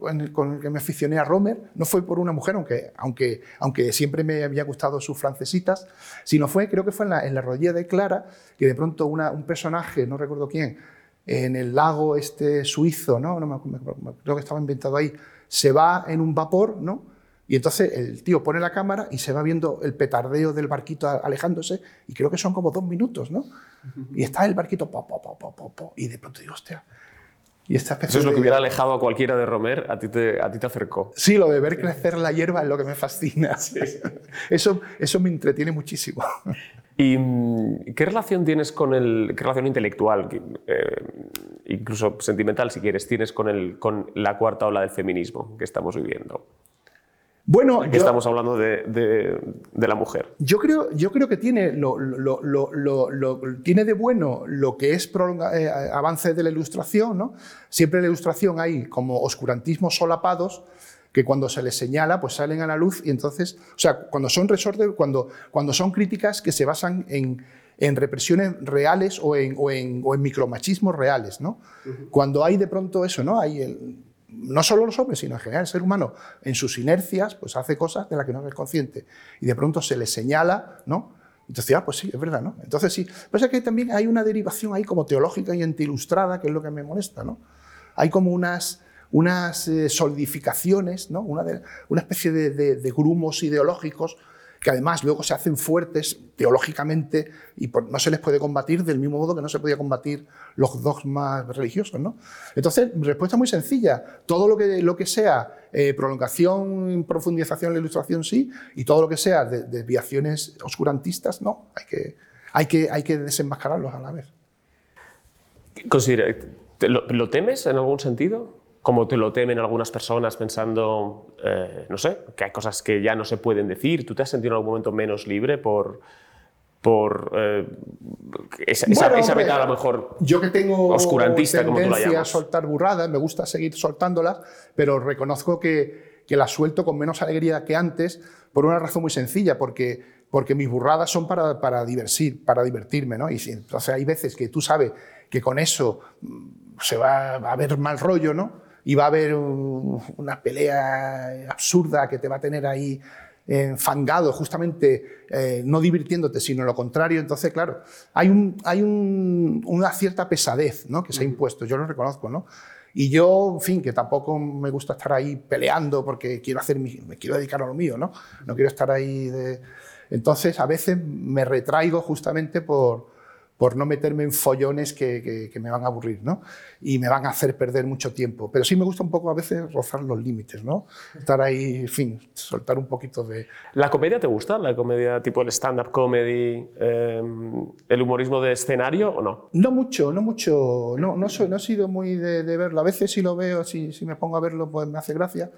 con el que me aficioné a Romer no fue por una mujer, aunque, aunque, aunque siempre me había gustado sus francesitas, sino fue, creo que fue en la, en la rodilla de Clara, que de pronto una- un personaje, no recuerdo quién, en el lago este suizo, ¿no? No me- me- creo que estaba inventado ahí, se va en un vapor, ¿no? Y entonces el tío pone la cámara y se va viendo el petardeo del barquito alejándose, y creo que son como dos minutos, ¿no? Y está el barquito, po, po, po, y de pronto digo, hostia. Y esta Eso es lo de- que hubiera alejado a cualquiera de Romer, a ti te, a ti te acercó. Sí, lo de ver crecer la hierba es lo que me fascina. [LAUGHS] Eso, eso me entretiene muchísimo. ¿Y mm, qué relación tienes con el, qué relación intelectual, eh, incluso sentimental si quieres, tienes con, el, con la cuarta ola del feminismo que estamos viviendo? Bueno, Que yo- estamos hablando de, de- de la mujer. Yo creo, yo creo que tiene, lo, lo- lo- lo- lo- tiene de bueno lo que es prolonga- eh, avance de la ilustración. ¿no? Siempre en la ilustración hay como oscurantismos solapados que cuando se les señala pues salen a la luz y entonces, o sea, cuando son resortes, cuando, cuando son críticas que se basan en, en represiones reales o en, o en, o en micromachismos reales. ¿no? Cuando hay de pronto eso, ¿no? hay el, no solo los hombres, sino en general el ser humano, en sus inercias, pues hace cosas de las que no es consciente. Y de pronto se le señala, ¿no? Entonces, ah, pues sí, es verdad, ¿no? Entonces sí. Pasa que también hay una derivación ahí como teológica y antiilustrada, que es lo que me molesta, ¿no? Hay como unas, unas eh, solidificaciones, ¿no? Una, una especie de, de- de grumos ideológicos que además luego se hacen fuertes teológicamente y no se les puede combatir del mismo modo que no se podía combatir los dogmas religiosos. ¿no? Entonces, respuesta es muy sencilla. Todo lo que, lo que sea eh, prolongación, profundización en la ilustración, sí, y todo lo que sea de- desviaciones oscurantistas, no. Hay que, hay, que, hay que desenmascararlos a la vez. Considera- ¿te- lo, lo temes en algún sentido? Como te lo temen algunas personas pensando, eh, no sé, que hay cosas que ya no se pueden decir. ¿Tú te has sentido en algún momento menos libre por, por eh, esa, Bueno, esa beta a lo mejor Yo que tengo oscurantista, como tú la tendencia a llamas? soltar burradas, me gusta seguir soltándolas, pero reconozco que, que las suelto con menos alegría que antes por una razón muy sencilla, porque, porque mis burradas son para, para, divertir, para divertirme. ¿no? Y si- entonces hay veces que tú sabes que con eso mm, se va, va a haber mal rollo, ¿no? Y va a haber un- una pelea absurda que te va a tener ahí enfangado, justamente eh, no divirtiéndote, sino lo contrario. Entonces, claro, hay, un, hay un- una cierta pesadez ¿no? que se ha impuesto, yo lo reconozco. ¿no? Y yo, en fin, que tampoco me gusta estar ahí peleando porque quiero hacer mi- me quiero dedicar a lo mío, ¿no? No quiero estar ahí de... Entonces, a veces me retraigo justamente por, por no meterme en follones que, que- que me van a aburrir, ¿no? Y me van a hacer perder mucho tiempo. Pero sí me gusta un poco a veces rozar los límites, ¿no? Estar ahí, en fin, soltar un poquito de... ¿La comedia te gusta? ¿La comedia tipo el stand-up comedy, eh, el humorismo de escenario o no? No mucho, no mucho. No, no, soy, no he sido muy de, de verlo. A veces si lo veo, si, si me pongo a verlo, pues me hace gracia.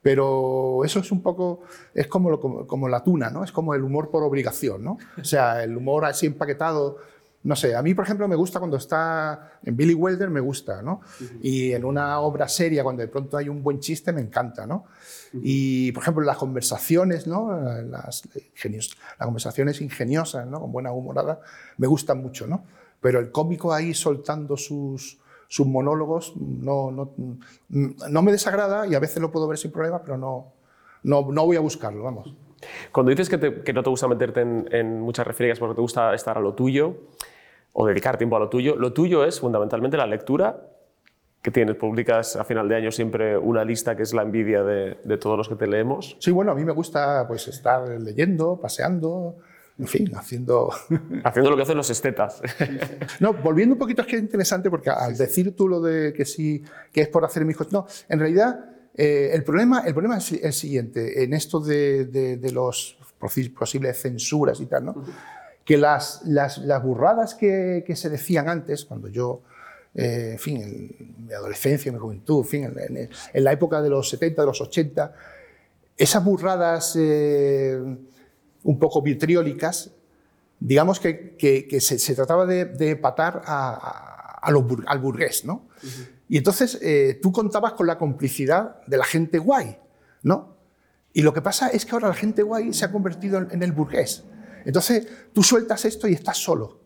Pero eso es un poco, es como, lo- como, como la tuna, ¿no? Es como el humor por obligación, ¿no? O sea, el humor así empaquetado. No sé, a mí, por ejemplo, me gusta cuando está en Billy Wilder, me gusta, ¿no? Y en una obra seria, cuando de pronto hay un buen chiste, me encanta, ¿no? Y, por ejemplo, las conversaciones, ¿no? Las, ingenios- las conversaciones ingeniosas, ¿no? Con buena humorada, me gustan mucho, ¿no? Pero el cómico ahí soltando sus, sus monólogos no, no, no me desagrada y a veces lo puedo ver sin problema, pero no, no, no voy a buscarlo, vamos. Cuando dices que, te- que no te gusta meterte en, en muchas refriegas porque te gusta estar a lo tuyo o dedicar tiempo a lo tuyo, lo tuyo es fundamentalmente la lectura que tienes. Publicas a final de año siempre una lista que es la envidia de, de todos los que te leemos. Sí, bueno, a mí me gusta pues, estar leyendo, paseando, en fin, haciendo... [LAUGHS] Haciendo lo que hacen los estetas. [LAUGHS] No, volviendo un poquito, es que es interesante porque al decir tú lo de que sí, que es por hacer mis cosas, no, en realidad eh, el, problema, el problema es el siguiente, en esto de, de, de los posi- posibles censuras y tal, ¿no? que las, las, las burradas que, que se decían antes, cuando yo, eh, en fin, en mi adolescencia, mi juventud, en fin, en, en- en la época de los 70, de los 80, esas burradas eh, un poco vitriólicas, digamos que, que- que se, se trataba de, de patar a, a- a los bur- al burgués, ¿no? Y entonces eh, tú contabas con la complicidad de la gente guay, ¿no? Y lo que pasa es que ahora la gente guay se ha convertido en, en el burgués. Entonces tú sueltas esto y estás solo.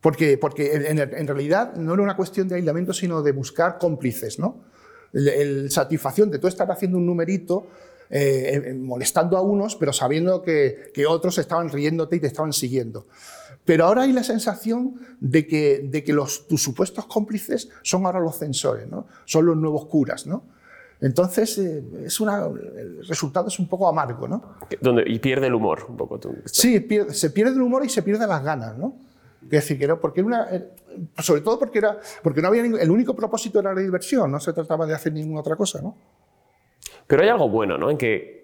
Porque, porque en, realidad no era una cuestión de aislamiento, sino de buscar cómplices, ¿no? El, el satisfacción de tú estar haciendo un numerito, eh, eh, molestando a unos, pero sabiendo que, que otros estaban riéndote y te estaban siguiendo. Pero ahora hay la sensación de que, de que los, tus supuestos cómplices son ahora los censores, ¿no? Son los nuevos curas, ¿no? Entonces, eh, es una, el resultado es un poco amargo, ¿no? Donde, y pierde el humor un poco. tú. Sí, pierde- se pierde el humor y se pierden las ganas, ¿no? Es decir, que era porque una, eh, sobre todo porque era, porque no había ningún- el único propósito era la diversión, no se trataba de hacer ninguna otra cosa, ¿no? Pero hay algo bueno, ¿no? En que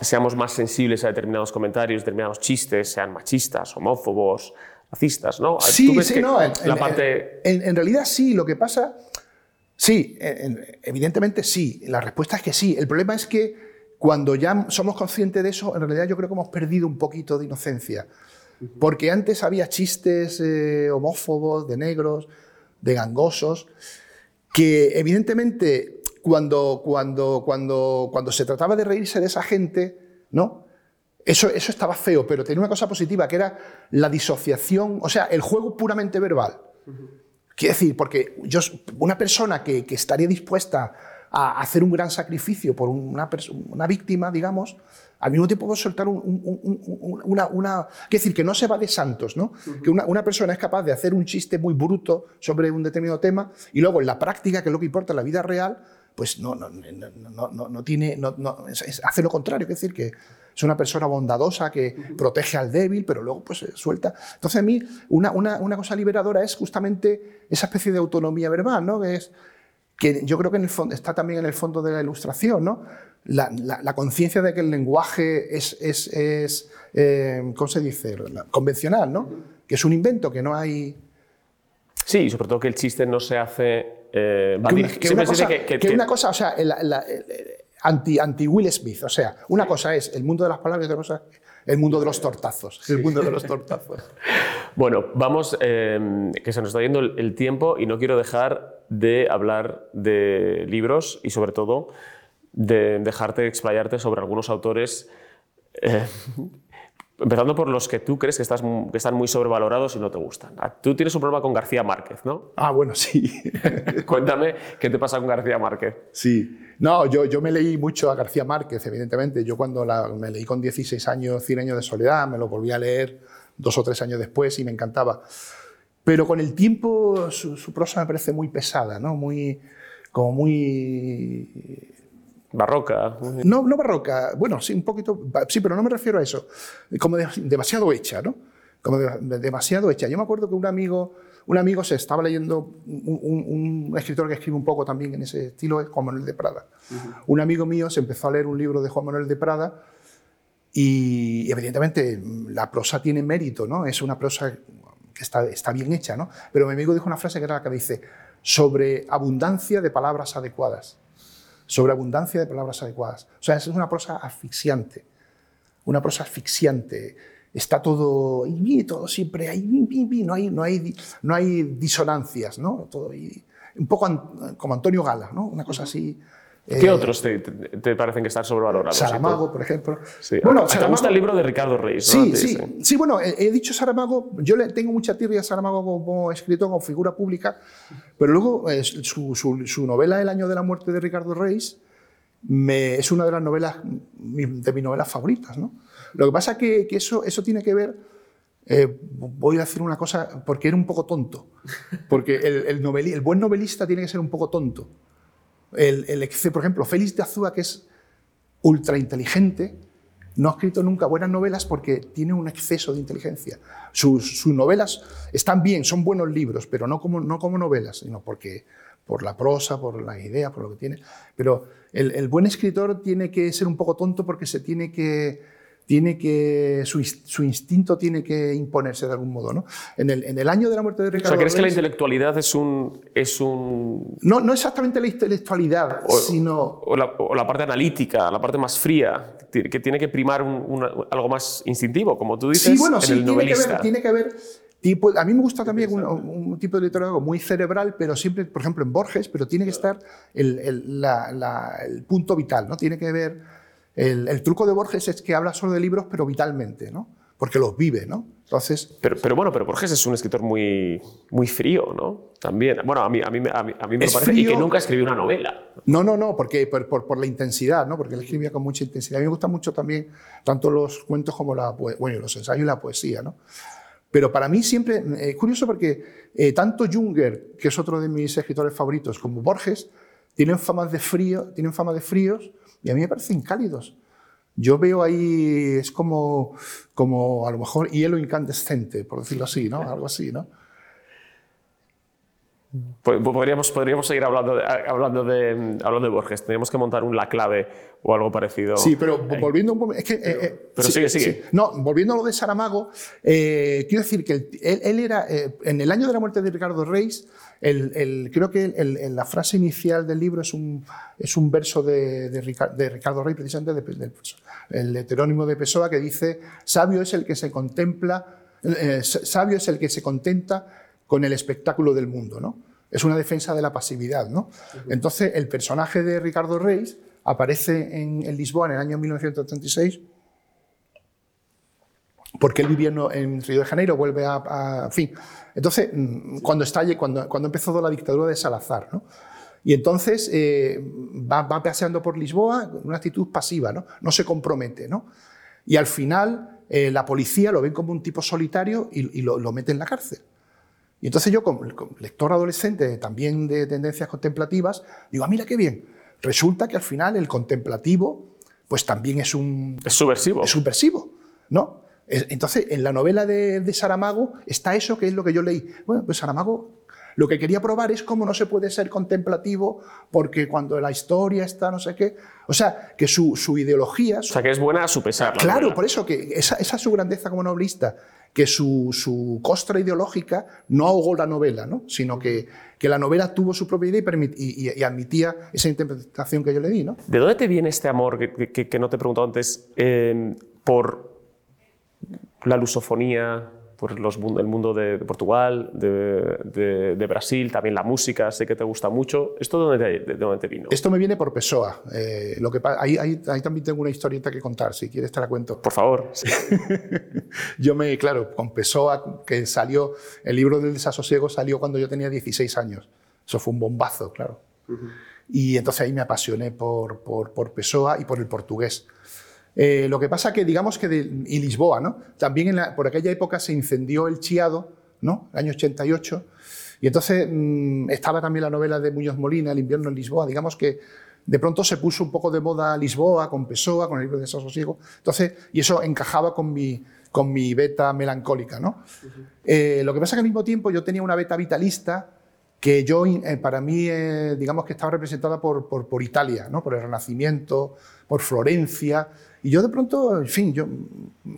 seamos más sensibles a determinados comentarios, determinados chistes, sean machistas, homófobos, racistas, ¿no? ¿Tú Sí, ves sí, que no. En, la en- parte... en- en realidad sí, lo que pasa. Sí, en- en- evidentemente sí. La respuesta es que sí. El problema es que cuando ya somos conscientes de eso, en realidad yo creo que hemos perdido un poquito de inocencia. Porque antes había chistes eh, homófobos, de negros, de gangosos, que evidentemente cuando, cuando, cuando, cuando se trataba de reírse de esa gente, ¿no? Eso, eso estaba feo, pero tenía una cosa positiva, que era la disociación, o sea, el juego puramente verbal. Quiero decir, porque yo, una persona que, que estaría dispuesta a hacer un gran sacrificio por una, una víctima, digamos, al mismo tiempo puede soltar un- un- un- un- una, una... Quiero decir, que no se va de santos, ¿no? Que una, una persona es capaz de hacer un chiste muy bruto sobre un determinado tema y luego en la práctica, que es lo que importa en la vida real, pues no, no, no, no, no- no tiene... Es- hace lo contrario, es decir, que es una persona bondadosa que protege al débil, pero luego pues eh, suelta. Entonces a mí una, una, una cosa liberadora es justamente esa especie de autonomía verbal, ¿no? Que es que yo creo que en el fondo, está también en el fondo de la ilustración, ¿no? La, la- la conciencia de que el lenguaje es, es, es eh, ¿cómo se dice? Convencional, ¿no? Que es un invento, que no hay... Sí, y sobre todo que el chiste no se hace eh, que, una, que cosa, que- que- que que- una cosa, o sea, el- la- el- anti, anti Will Smith, o sea, una cosa es el mundo de las palabras y otra cosa es el mundo de los tortazos, el mundo de los tortazos. [LAUGHS] Bueno, vamos, eh, que se nos está yendo el, el tiempo y no quiero dejar de hablar de libros y sobre todo de dejarte explayarte sobre algunos autores, eh, empezando por los que tú crees que, estás, que están muy sobrevalorados y no te gustan. Ah, Tú tienes un problema con García Márquez, ¿no? Ah, bueno, sí. [LAUGHS] Cuéntame qué te pasa con García Márquez. Sí, no, yo, yo me leí mucho a García Márquez, evidentemente. Yo cuando la- me leí con 16 años Cien años de soledad, me lo volví a leer dos o tres años después y me encantaba. Pero con el tiempo su, su prosa me parece muy pesada, ¿no? Muy, como muy... Barroca. No, no barroca, bueno, sí, un poquito, sí, pero no me refiero a eso. Como de- demasiado hecha, ¿no? Como de- de- demasiado hecha. Yo me acuerdo que un amigo, un amigo se estaba leyendo, un, un- un escritor que escribe un poco también en ese estilo es Juan Manuel de Prada. Un amigo mío se empezó a leer un libro de Juan Manuel de Prada y evidentemente la prosa tiene mérito, ¿no? Es una prosa que está, está bien hecha, ¿no? Pero mi amigo dijo una frase que era la que dice, sobre abundancia de palabras adecuadas. Sobre abundancia de palabras adecuadas. O sea, es una prosa asfixiante. Una prosa asfixiante. Está todo, y todo siempre ahí, no hay, no hay, no hay disonancias, ¿no? Todo un poco an- como Antonio Gala, ¿no? Una cosa así. ¿Qué eh, otros te, te- parecen que están sobrevalorados? Saramago, por ejemplo. Sí. Bueno, ¿Te gusta Saramago- el libro de Ricardo Reis? ¿no? Sí, Te sí, dice. sí, bueno, he, he dicho Saramago, yo le tengo mucha tirria a Saramago como escritor, como figura pública, pero luego eh, su, su- su novela El año de la muerte de Ricardo Reis me- es una de las novelas, de mis novelas favoritas. ¿no? Lo que pasa es que, que eso, eso tiene que ver, eh, voy a decir una cosa, porque era un poco tonto, porque el, el, noveli- el buen novelista tiene que ser un poco tonto. El, por ejemplo, Félix de Azúa, que es ultra inteligente, no ha escrito nunca buenas novelas porque tiene un exceso de inteligencia. Sus, novelas están bien, son buenos libros, pero no como, no como novelas, sino porque, por la prosa, por la idea, por lo que tiene. Pero el buen escritor tiene que ser un poco tonto porque se tiene que, tiene que su, su instinto tiene que imponerse de algún modo. ¿no? En, el, en el año de la muerte de O Ricardo sea, ¿crees que la intelectualidad es un, es un no, no exactamente la intelectualidad, o, sino o la, o la parte analítica, la parte más fría, que tiene que primar un- una- algo más instintivo, como tú dices, Sí, bueno, en sí, el tiene que, novelista? ver, tiene que ver. Tipo, a mí me gusta también un, un tipo de literatura muy cerebral, pero siempre, por ejemplo, en Borges, pero tiene que estar el, el- la- la- el punto vital, ¿no? Tiene que ver. El, el truco de Borges es que habla solo de libros, pero vitalmente, ¿no? Porque los vive, ¿no? Entonces, Pero, pero bueno, pero Borges es un escritor muy, muy frío, ¿no? También. Bueno, a mí, a mí, me- a mí, a mí me parece. Y que nunca escribió una novela. No, no, no, porque por, por- por la intensidad, ¿no? Porque él escribía con mucha intensidad. A mí me gustan mucho también tanto los cuentos como la bueno, los ensayos y la poesía, ¿no? Pero para mí siempre eh, es curioso porque eh, tanto Junger, que es otro de mis escritores favoritos, como Borges, tienen fama de frío, tienen fama de fríos y a mí me parecen cálidos. Yo veo ahí, es como, como a lo mejor hielo incandescente, por decirlo así, ¿no? Algo así, ¿no? Po- Podríamos, podríamos seguir hablando de, hablando, de, hablando de Borges. Tenemos que montar un La Clave o algo parecido. Sí, pero volviendo un poco. Es que, eh, eh, pero sí, sigue, sigue. sí. No, volviendo a lo de Saramago, eh, quiero decir que él, él era. eh, en el año de la muerte de Ricardo Reis, el- el- creo que el- el- la frase inicial del libro es un, es un verso de, de Rica- de Ricardo Reis, precisamente de- del el heterónimo de Pessoa, que dice: Sabio es el que se contempla, eh, sabio es el que se contenta con el espectáculo del mundo, ¿no? Es una defensa de la pasividad, ¿no? Entonces, el personaje de Ricardo Reis aparece en, en Lisboa en el año 1936 porque él vivía en, Río de Janeiro, vuelve a, a- en fin. Entonces, mm, cuando, estalle, cuando, cuando empezó la dictadura de Salazar, ¿no? Y entonces eh, va, va paseando por Lisboa con una actitud pasiva, ¿no? No se compromete, ¿no? Y al final eh, la policía lo ven como un tipo solitario y, y lo, lo mete en la cárcel. Y entonces yo, como, como lector adolescente, también de tendencias contemplativas, digo, ah, mira qué bien. Resulta que al final el contemplativo, pues también es un, Es subversivo. es subversivo, ¿no? Es- Entonces, en la novela de, de Saramago está eso que es lo que yo leí. Bueno, pues Saramago lo que quería probar es cómo no se puede ser contemplativo porque cuando la historia está no sé qué. O sea, que su, su ideología. O sea, que es buena a su pesar. la Claro, por eso que esa, esa es su grandeza como novelista, que su, su costra ideológica no ahogó la novela, ¿no? sino que, que la novela tuvo su propia idea y, y- admitía esa interpretación que yo le di. ¿no? ¿De dónde te viene este amor que no te he preguntado antes eh, por la lusofonía, por los, mun- el mundo de, de Portugal, de, de- de Brasil, también la música, sé que te gusta mucho? ¿Esto de dónde te, de dónde te vino? Esto me viene por Pessoa. eh, lo que, ahí- ahí también tengo una historieta que contar, si quieres te la cuento. Por favor. [LAUGHS] Yo me, claro, con Pessoa, que salió, el libro del desasosiego salió cuando yo tenía 16 años. Eso fue un bombazo, claro. Y entonces ahí me apasioné por, por, por Pessoa y por el portugués. Eh, lo que pasa que, digamos que, de, y Lisboa, ¿no? También en la- por aquella época se incendió el Chiado, ¿no? El año 88. Y entonces mm, estaba también la novela de Muñoz Molina, El invierno en Lisboa. Digamos que de pronto se puso un poco de moda Lisboa, con Pessoa, con el libro de Desasosiego. Entonces, y eso encajaba con mi, con mi beta melancólica, ¿no? Eh, lo que pasa que al mismo tiempo yo tenía una beta vitalista que yo, eh, para mí, eh, digamos que estaba representada por, por, por Italia, ¿no? por el Renacimiento, por Florencia. Y yo de pronto, en fin, yo,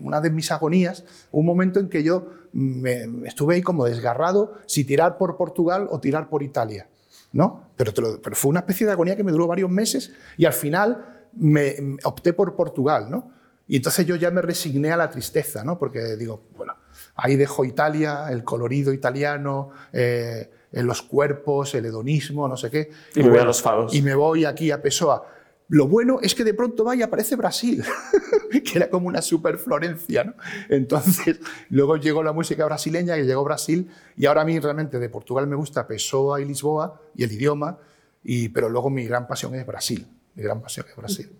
una de mis agonías, un momento en que yo me, estuve ahí como desgarrado si tirar por Portugal o tirar por Italia. ¿no? Pero, te lo- pero fue una especie de agonía que me duró varios meses y al final me, me opté por Portugal. ¿no? Y entonces yo ya me resigné a la tristeza, ¿no? porque digo, bueno, ahí dejo Italia, el colorido italiano, eh, en los cuerpos, el hedonismo, no sé qué. Y me voy a los fados. Y me voy aquí a Pessoa. Lo bueno es que de pronto va y aparece Brasil, [LAUGHS] que era como una super Florencia. ¿no? Entonces, luego llegó la música brasileña, que llegó Brasil, y ahora a mí realmente de Portugal me gusta Pessoa y Lisboa, y el idioma, y, pero luego mi gran pasión es Brasil. Mi gran pasión es Brasil.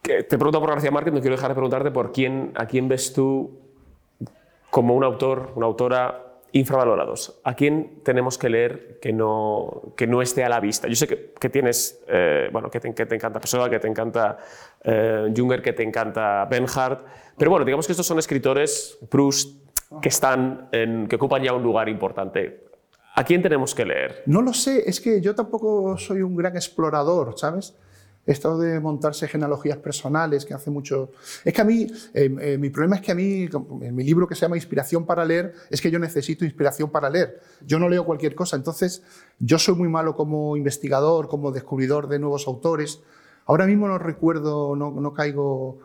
Te pregunto por García Márquez, no quiero dejar de preguntarte por quién, a quién ves tú como un autor, una autora infravalorados. ¿A quién tenemos que leer que no, que no esté a la vista? Yo sé que, que tienes, eh, bueno, que te, que te encanta Pessoa, que te encanta eh, Junger, que te encanta Bernhard, pero bueno, digamos que estos son escritores, Proust, que están, en, que ocupan ya un lugar importante. ¿A quién tenemos que leer? No lo sé, es que yo tampoco soy un gran explorador, ¿sabes? Esto de montarse genealogías personales, que hace mucho... Es que a mí, eh, eh, mi problema es que a mí, en mi libro que se llama Inspiración para leer, es que yo necesito inspiración para leer. Yo no leo cualquier cosa, entonces yo soy muy malo como investigador, como descubridor de nuevos autores. Ahora mismo no recuerdo, no, no caigo...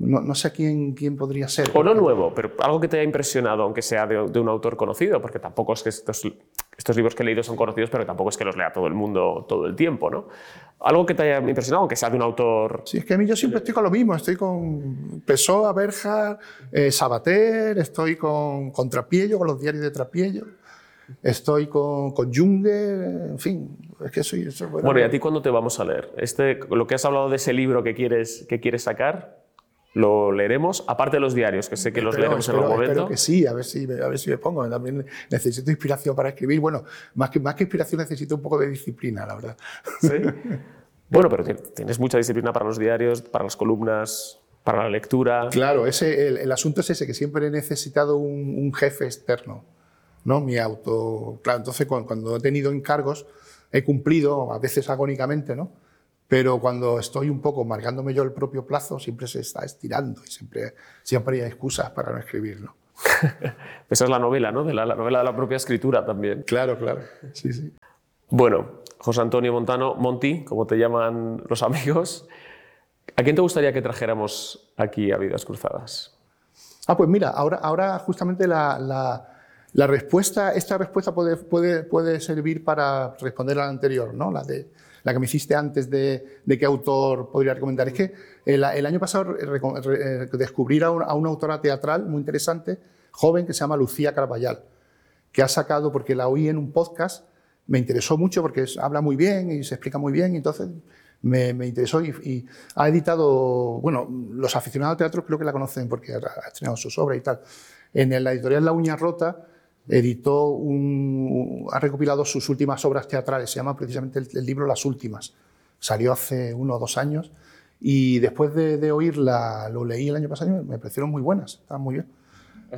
No, no sé quién, quién podría ser. O no nuevo, pero algo que te haya impresionado, aunque sea de, de un autor conocido, porque tampoco es que estos, estos libros que he leído son conocidos, pero tampoco es que los lea todo el mundo todo el tiempo, ¿no? Algo que te haya impresionado, aunque sea de un autor... Sí, es que a mí yo siempre estoy con lo mismo. Estoy con Pessoa, Berja, eh, Sabater, estoy con, con Trapiello, con los diarios de Trapiello, estoy con, con Junger, en fin. Es que soy... soy- Bueno, ¿y a ti cuándo te vamos a leer? Este, lo que has hablado de ese libro que quieres, que quieres sacar, lo leeremos, aparte de los diarios, que sé que los Espero- leeremos en espero- algún momento. espero que sí, a ver, si, a ver si me pongo. También necesito inspiración para escribir. Bueno, más que, más que inspiración necesito un poco de disciplina, la verdad. ¿Sí? [LAUGHS] Bueno, pero ti- tienes mucha disciplina para los diarios, para las columnas, para la lectura. Claro, ese, el, el asunto es ese, que siempre he necesitado un, un jefe externo, ¿no? Mi auto... Claro, entonces cuando, cuando he tenido encargos he cumplido, a veces agónicamente, ¿no? Pero cuando estoy un poco marcándome yo el propio plazo, siempre se está estirando y siempre, siempre hay excusas para no escribir, ¿no? [LAUGHS] Esa es la novela, ¿no? De la, la novela de la propia escritura también. Claro, claro. Sí, sí. Bueno, José Antonio Montano, Monty, como te llaman los amigos, ¿a quién te gustaría que trajéramos aquí a Vidas Cruzadas? Ah, pues mira, ahora, ahora justamente la, la- la respuesta, esta respuesta puede, puede, puede servir para responder a la anterior, ¿no? La, de, la que me hiciste antes de, de qué autor podría recomendar. Es que el, año pasado eh, descubrí a, un- a una autora teatral muy interesante, joven, que se llama Lucía Carvallal, que ha sacado, porque la oí en un podcast, me interesó mucho porque habla muy bien y se explica muy bien, entonces me, interesó y, y ha editado, bueno, los aficionados al teatro creo que la conocen porque ha ha estrenado sus obras y tal. En la editorial La Uña Rota editó un, ha recopilado sus últimas obras teatrales, se llama precisamente el, el libro Las Últimas. Salió hace uno o dos años y después de, de oírla, lo leí el año pasado y me parecieron muy buenas, estaban muy bien.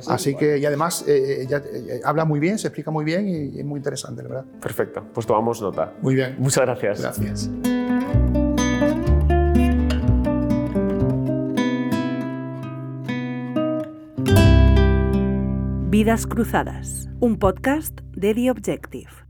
Así que, y además, eh, ella, eh, habla muy bien, se explica muy bien y, es muy interesante, la verdad. Perfecto, pues tomamos nota. Muy bien. Muchas gracias. Gracias. Vidas Cruzadas, un podcast de The Objective.